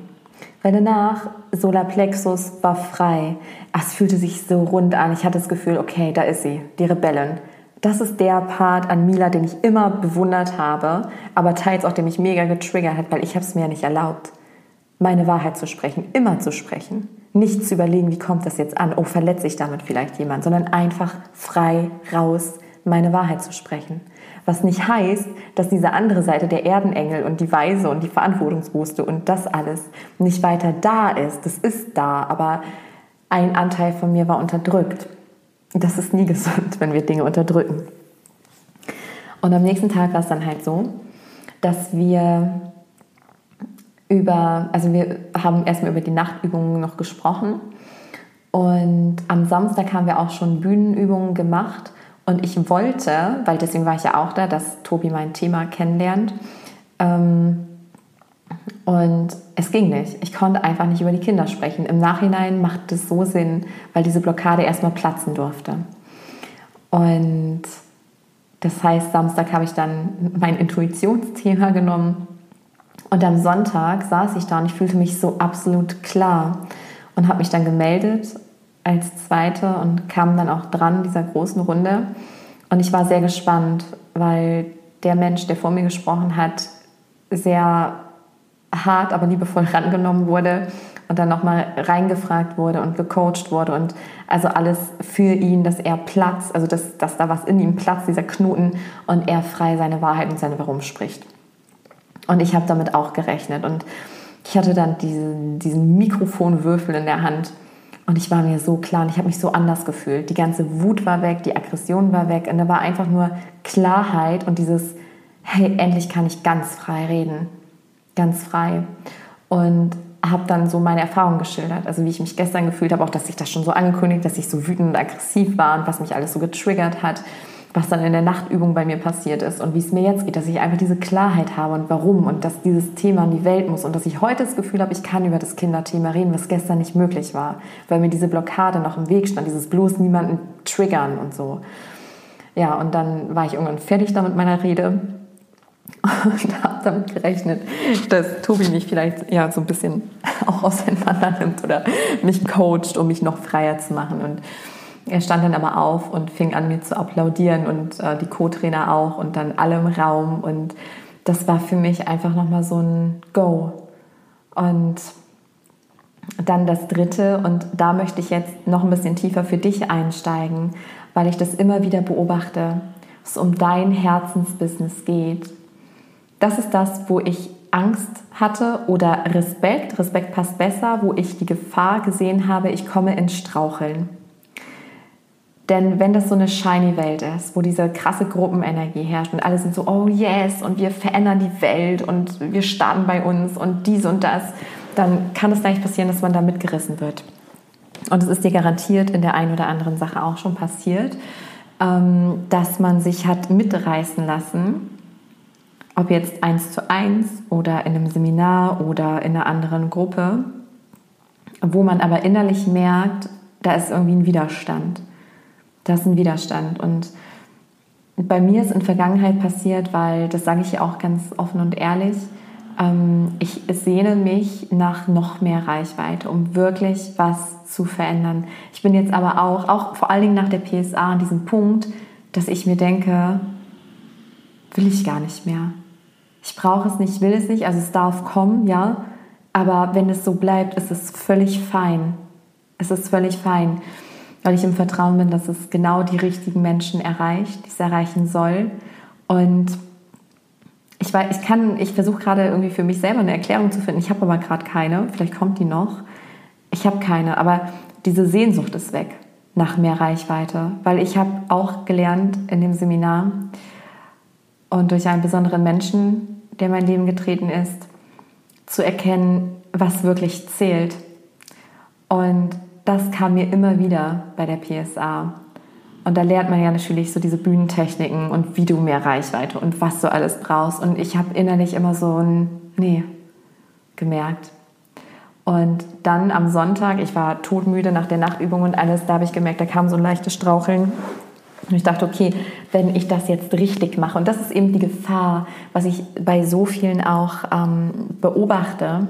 Weil danach, Solarplexus war frei. Es fühlte sich so rund an. Ich hatte das Gefühl, okay, da ist sie, die Rebellin. Das ist der Part an Mila, den ich immer bewundert habe, aber teils auch, der mich mega getriggert hat, weil ich habe es mir ja nicht erlaubt, meine Wahrheit zu sprechen, immer zu sprechen. Nicht zu überlegen, wie kommt das jetzt an? Oh, verletze ich damit vielleicht jemand, sondern einfach frei raus meine Wahrheit zu sprechen. Was nicht heißt, dass diese andere Seite, der Erdenengel und die Weise und die Verantwortungsbewusste und das alles nicht weiter da ist. Das ist da, aber ein Anteil von mir war unterdrückt. Das ist nie gesund, wenn wir Dinge unterdrücken. Und am nächsten Tag war es dann halt so, dass wir über, also wir haben erstmal über die Nachtübungen noch gesprochen und am Samstag haben wir auch schon Bühnenübungen gemacht und ich wollte, weil deswegen war ich ja auch da, dass Tobi mein Thema kennenlernt. Ähm, und es ging nicht. Ich konnte einfach nicht über die Kinder sprechen. Im Nachhinein macht es so Sinn, weil diese Blockade erstmal platzen durfte. Und das heißt, Samstag habe ich dann mein Intuitionsthema genommen. Und am Sonntag saß ich da und ich fühlte mich so absolut klar und habe mich dann gemeldet als Zweite und kam dann auch dran dieser großen Runde. Und ich war sehr gespannt, weil der Mensch, der vor mir gesprochen hat, sehr hart, aber liebevoll rangenommen wurde und dann nochmal reingefragt wurde und gecoacht wurde und also alles für ihn, dass er Platz, also dass, dass da was in ihm platzt, dieser Knoten und er frei seine Wahrheit und seine Warum spricht. Und ich habe damit auch gerechnet und ich hatte dann diesen, diesen Mikrofonwürfel in der Hand und ich war mir so klar und ich habe mich so anders gefühlt. Die ganze Wut war weg, die Aggression war weg und da war einfach nur Klarheit und dieses, hey, endlich kann ich ganz frei reden. Ganz frei. Und habe dann so meine Erfahrung geschildert. Also wie ich mich gestern gefühlt habe, auch dass ich das schon so angekündigt, dass ich so wütend und aggressiv war und was mich alles so getriggert hat was dann in der Nachtübung bei mir passiert ist und wie es mir jetzt geht, dass ich einfach diese Klarheit habe und warum und dass dieses Thema in die Welt muss und dass ich heute das Gefühl habe, ich kann über das Kinderthema reden, was gestern nicht möglich war, weil mir diese Blockade noch im Weg stand, dieses bloß niemanden triggern und so. Ja, und dann war ich irgendwann fertig da mit meiner Rede und habe damit gerechnet, dass Tobi mich vielleicht ja so ein bisschen auch auseinander nimmt oder mich coacht, um mich noch freier zu machen und er stand dann aber auf und fing an, mir zu applaudieren und äh, die Co-Trainer auch und dann alle im Raum. Und das war für mich einfach nochmal so ein Go. Und dann das dritte, und da möchte ich jetzt noch ein bisschen tiefer für dich einsteigen, weil ich das immer wieder beobachte, es um dein Herzensbusiness geht. Das ist das, wo ich Angst hatte oder Respekt, Respekt passt besser, wo ich die Gefahr gesehen habe, ich komme ins Straucheln. Denn wenn das so eine shiny Welt ist, wo diese krasse Gruppenenergie herrscht und alle sind so, oh yes, und wir verändern die Welt und wir starten bei uns und dies und das, dann kann es leicht passieren, dass man da mitgerissen wird. Und es ist dir garantiert in der einen oder anderen Sache auch schon passiert, ähm, dass man sich hat mitreißen lassen, ob jetzt eins zu eins oder in einem Seminar oder in einer anderen Gruppe, wo man aber innerlich merkt, da ist irgendwie ein Widerstand das ist ein Widerstand. Und bei mir ist in Vergangenheit passiert, weil, das sage ich ja auch ganz offen und ehrlich, ähm, ich sehne mich nach noch mehr Reichweite, um wirklich was zu verändern. Ich bin jetzt aber auch, auch vor allen Dingen nach der PSA an diesem Punkt, dass ich mir denke, will ich gar nicht mehr. Ich brauche es nicht, ich will es nicht, also es darf kommen, ja, aber wenn es so bleibt, ist es völlig fein. Es ist völlig fein weil ich im Vertrauen bin, dass es genau die richtigen Menschen erreicht, die es erreichen soll. Und ich, weiß, ich kann, ich versuche gerade irgendwie für mich selber eine Erklärung zu finden. Ich habe aber gerade keine. Vielleicht kommt die noch. Ich habe keine, aber diese Sehnsucht ist weg nach mehr Reichweite, weil ich habe auch gelernt in dem Seminar und durch einen besonderen Menschen, der in mein Leben getreten ist, zu erkennen, was wirklich zählt. Und das kam mir immer wieder bei der PSA. Und da lernt man ja natürlich so diese Bühnentechniken und wie du mehr Reichweite und was du alles brauchst. Und ich habe innerlich immer so ein Nee gemerkt. Und dann am Sonntag, ich war todmüde nach der Nachtübung und alles, da habe ich gemerkt, da kam so ein leichtes Straucheln. Und ich dachte, okay, wenn ich das jetzt richtig mache, und das ist eben die Gefahr, was ich bei so vielen auch ähm, beobachte,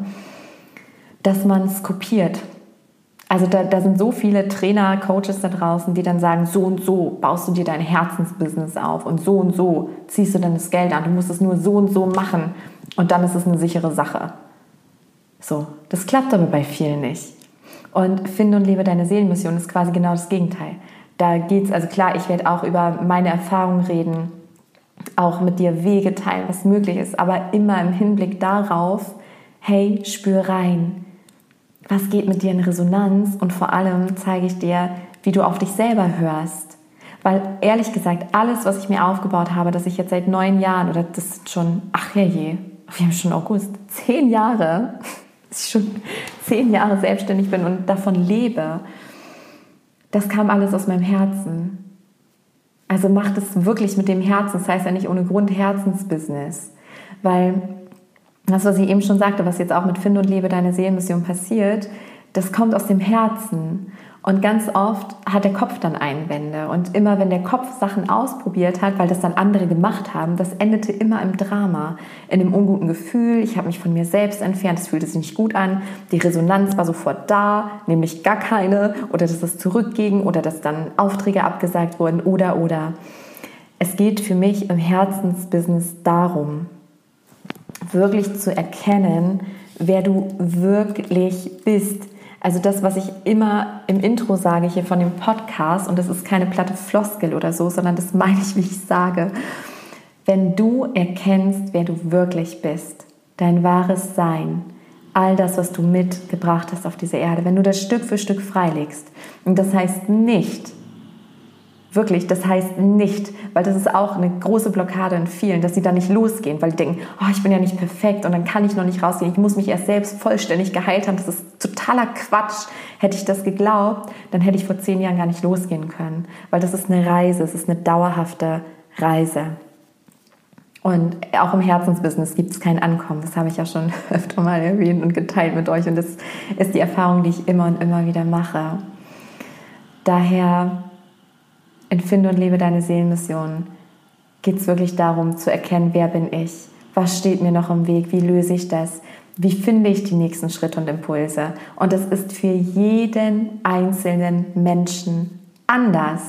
dass man es kopiert also da, da sind so viele Trainer, Coaches da draußen, die dann sagen, so und so baust du dir dein Herzensbusiness auf und so und so ziehst du dann das Geld an. Du musst es nur so und so machen und dann ist es eine sichere Sache. So, das klappt aber bei vielen nicht. Und finde und lebe deine Seelenmission ist quasi genau das Gegenteil. Da geht es, also klar, ich werde auch über meine Erfahrungen reden, auch mit dir Wege teilen, was möglich ist, aber immer im Hinblick darauf, hey, spür rein was geht mit dir in Resonanz und vor allem zeige ich dir, wie du auf dich selber hörst. Weil ehrlich gesagt, alles, was ich mir aufgebaut habe, dass ich jetzt seit neun Jahren oder das ist schon, ach ja je, wir haben schon August, zehn Jahre, dass ich schon zehn Jahre selbstständig bin und davon lebe, das kam alles aus meinem Herzen. Also macht es wirklich mit dem Herzen, das heißt ja nicht ohne Grund Herzensbusiness. Weil das, was ich eben schon sagte, was jetzt auch mit Finde und Lebe deine Seelenmission passiert, das kommt aus dem Herzen. Und ganz oft hat der Kopf dann Einwände. Und immer wenn der Kopf Sachen ausprobiert hat, weil das dann andere gemacht haben, das endete immer im Drama, in einem unguten Gefühl. Ich habe mich von mir selbst entfernt, es fühlte sich nicht gut an. Die Resonanz war sofort da, nämlich gar keine. Oder dass es zurückging oder dass dann Aufträge abgesagt wurden oder oder. Es geht für mich im Herzensbusiness darum, wirklich zu erkennen, wer du wirklich bist. Also das, was ich immer im Intro sage hier von dem Podcast, und das ist keine platte Floskel oder so, sondern das meine ich, wie ich sage. Wenn du erkennst, wer du wirklich bist, dein wahres Sein, all das, was du mitgebracht hast auf diese Erde, wenn du das Stück für Stück freilegst, und das heißt nicht, Wirklich, das heißt nicht, weil das ist auch eine große Blockade in vielen, dass sie da nicht losgehen, weil die denken, oh, ich bin ja nicht perfekt und dann kann ich noch nicht rausgehen, ich muss mich erst selbst vollständig geheilt haben. Das ist totaler Quatsch. Hätte ich das geglaubt, dann hätte ich vor zehn Jahren gar nicht losgehen können, weil das ist eine Reise, es ist eine dauerhafte Reise. Und auch im Herzensbusiness gibt es kein Ankommen. Das habe ich ja schon öfter mal erwähnt und geteilt mit euch. Und das ist die Erfahrung, die ich immer und immer wieder mache. Daher Entfinde und lebe deine Seelenmission. Geht es wirklich darum zu erkennen, wer bin ich? Was steht mir noch im Weg? Wie löse ich das? Wie finde ich die nächsten Schritte und Impulse? Und das ist für jeden einzelnen Menschen anders.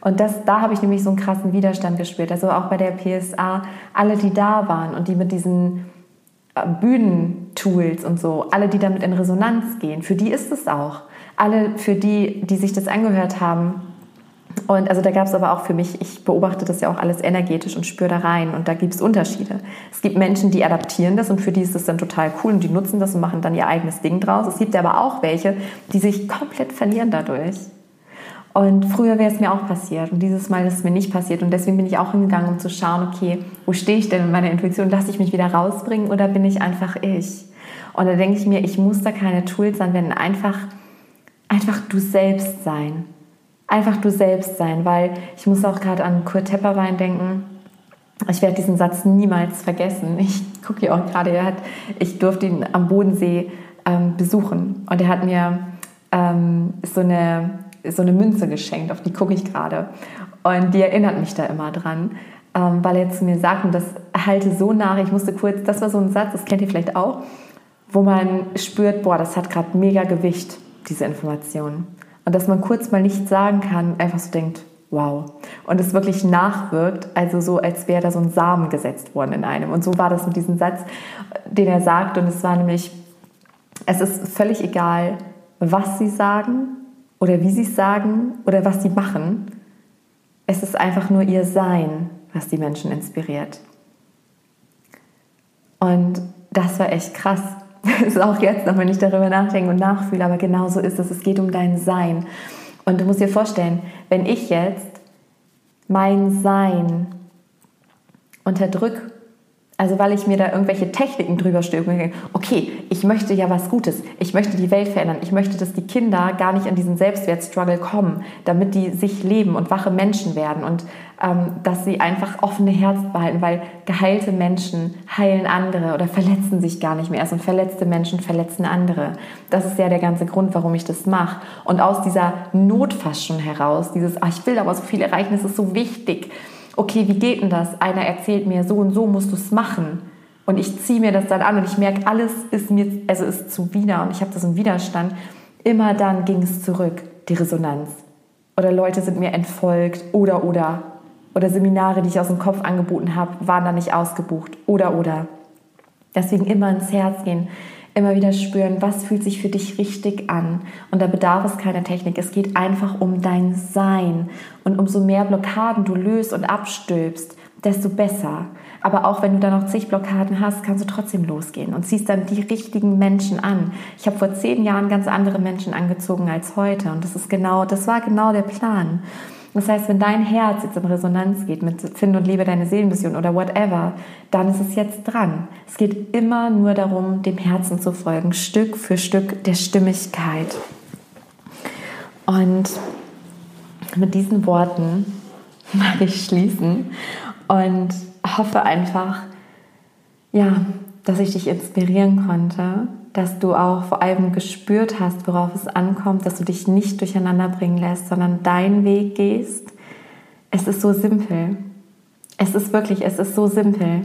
Und das, da habe ich nämlich so einen krassen Widerstand gespürt. Also auch bei der PSA, alle, die da waren und die mit diesen äh, Bühnentools und so, alle, die damit in Resonanz gehen, für die ist es auch. Alle, für die, die sich das angehört haben, und also da gab es aber auch für mich, ich beobachte das ja auch alles energetisch und spüre da rein und da gibt es Unterschiede. Es gibt Menschen, die adaptieren das und für die ist das dann total cool und die nutzen das und machen dann ihr eigenes Ding draus. Es gibt aber auch welche, die sich komplett verlieren dadurch. Und früher wäre es mir auch passiert und dieses Mal ist es mir nicht passiert und deswegen bin ich auch hingegangen, um zu schauen, okay, wo stehe ich denn in meiner Intuition? Lasse ich mich wieder rausbringen oder bin ich einfach ich? Und da denke ich mir, ich muss da keine Tools anwenden, einfach, einfach du selbst sein einfach du selbst sein, weil ich muss auch gerade an Kurt Tepperwein denken. Ich werde diesen Satz niemals vergessen. Ich gucke hier auch gerade, er hat, ich durfte ihn am Bodensee ähm, besuchen und er hat mir ähm, so, eine, so eine Münze geschenkt, auf die gucke ich gerade. Und die erinnert mich da immer dran, ähm, weil er zu mir sagt, und das halte so nach, ich musste kurz, das war so ein Satz, das kennt ihr vielleicht auch, wo man spürt, boah, das hat gerade mega Gewicht, diese Information. Und dass man kurz mal nichts sagen kann, einfach so denkt, wow. Und es wirklich nachwirkt, also so, als wäre da so ein Samen gesetzt worden in einem. Und so war das mit diesem Satz, den er sagt. Und es war nämlich, es ist völlig egal, was sie sagen oder wie sie es sagen oder was sie machen. Es ist einfach nur ihr Sein, was die Menschen inspiriert. Und das war echt krass, ist auch jetzt noch, wenn ich darüber nachdenke und nachfühle, aber genau so ist es. Es geht um dein Sein. Und du musst dir vorstellen, wenn ich jetzt mein Sein unterdrücke also weil ich mir da irgendwelche Techniken drüber stülpe. Okay, ich möchte ja was Gutes. Ich möchte die Welt verändern. Ich möchte, dass die Kinder gar nicht an diesen Selbstwertstruggle kommen, damit die sich leben und wache Menschen werden und ähm, dass sie einfach offene Herzen behalten, weil geheilte Menschen heilen andere oder verletzen sich gar nicht mehr erst und verletzte Menschen verletzen andere. Das ist ja der ganze Grund, warum ich das mache. Und aus dieser Not fast schon heraus, dieses, ach, ich will aber so viel erreichen, es ist so wichtig okay, wie geht denn das? Einer erzählt mir, so und so musst du es machen. Und ich ziehe mir das dann an und ich merke, alles ist mir, also ist zuwider und ich habe das im Widerstand. Immer dann ging es zurück, die Resonanz. Oder Leute sind mir entfolgt oder oder. Oder Seminare, die ich aus dem Kopf angeboten habe, waren dann nicht ausgebucht oder oder. Deswegen immer ins Herz gehen immer wieder spüren, was fühlt sich für dich richtig an. Und da bedarf es keiner Technik. Es geht einfach um dein Sein. Und umso mehr Blockaden du löst und abstülpst, desto besser. Aber auch wenn du da noch zig Blockaden hast, kannst du trotzdem losgehen und ziehst dann die richtigen Menschen an. Ich habe vor zehn Jahren ganz andere Menschen angezogen als heute. Und das ist genau, das war genau der Plan. Das heißt, wenn dein Herz jetzt in Resonanz geht mit Finde und Liebe deine Seelenmission oder whatever, dann ist es jetzt dran. Es geht immer nur darum, dem Herzen zu folgen, Stück für Stück der Stimmigkeit. Und mit diesen Worten mag ich schließen und hoffe einfach, ja, dass ich dich inspirieren konnte dass du auch vor allem gespürt hast, worauf es ankommt, dass du dich nicht durcheinander bringen lässt, sondern deinen Weg gehst. Es ist so simpel. Es ist wirklich, es ist so simpel.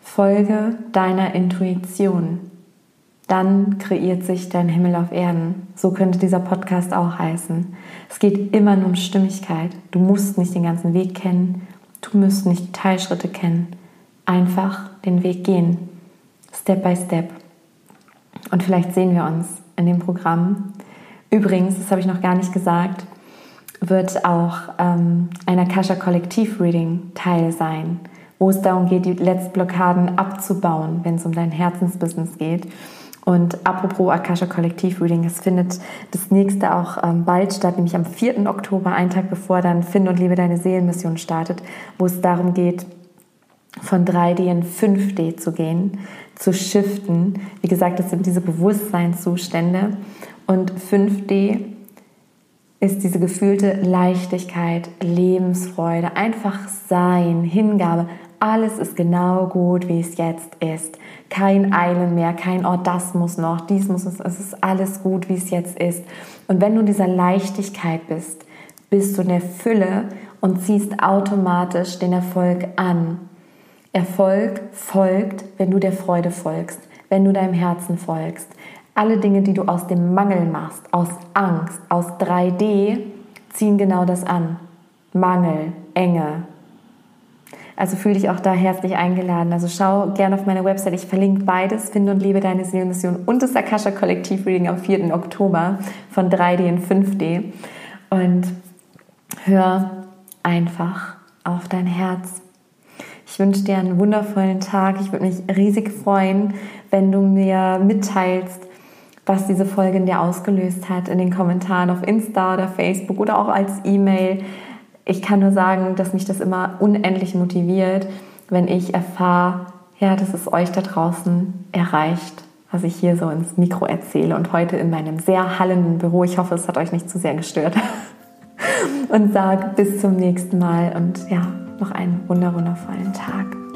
Folge deiner Intuition. Dann kreiert sich dein Himmel auf Erden. So könnte dieser Podcast auch heißen. Es geht immer nur um Stimmigkeit. Du musst nicht den ganzen Weg kennen. Du musst nicht Teilschritte kennen. Einfach den Weg gehen. Step by Step. Und vielleicht sehen wir uns in dem Programm. Übrigens, das habe ich noch gar nicht gesagt, wird auch ähm, ein Akasha Kollektiv Reading Teil sein, wo es darum geht, die Letztblockaden abzubauen, wenn es um dein Herzensbusiness geht. Und apropos Akasha Kollektiv Reading, es findet das nächste auch ähm, bald statt, nämlich am 4. Oktober, einen Tag bevor dann Find und Liebe deine Seelenmission startet, wo es darum geht, von 3D in 5D zu gehen, zu shiften. Wie gesagt, das sind diese Bewusstseinszustände. Und 5D ist diese gefühlte Leichtigkeit, Lebensfreude, einfach Sein, Hingabe. Alles ist genau gut, wie es jetzt ist. Kein Eilen mehr, kein Oh, noch, dies muss es. Es ist alles gut, wie es jetzt ist. Und wenn du in dieser Leichtigkeit bist, bist du in der Fülle und ziehst automatisch den Erfolg an. Erfolg folgt, wenn du der Freude folgst, wenn du deinem Herzen folgst. Alle Dinge, die du aus dem Mangel machst, aus Angst, aus 3D, ziehen genau das an. Mangel, Enge. Also fühle dich auch da herzlich eingeladen. Also schau gerne auf meiner Website. Ich verlinke beides, Finde und Liebe deine Seelenmission und das Akasha Kollektiv Reading am 4. Oktober von 3D in 5D. Und hör einfach auf dein Herz. Ich wünsche dir einen wundervollen Tag. Ich würde mich riesig freuen, wenn du mir mitteilst, was diese Folge in dir ausgelöst hat, in den Kommentaren auf Insta oder Facebook oder auch als E-Mail. Ich kann nur sagen, dass mich das immer unendlich motiviert, wenn ich erfahre, ja, dass es euch da draußen erreicht, was ich hier so ins Mikro erzähle und heute in meinem sehr hallenden Büro. Ich hoffe, es hat euch nicht zu sehr gestört. und sage bis zum nächsten Mal und ja, noch einen wundervollen Tag.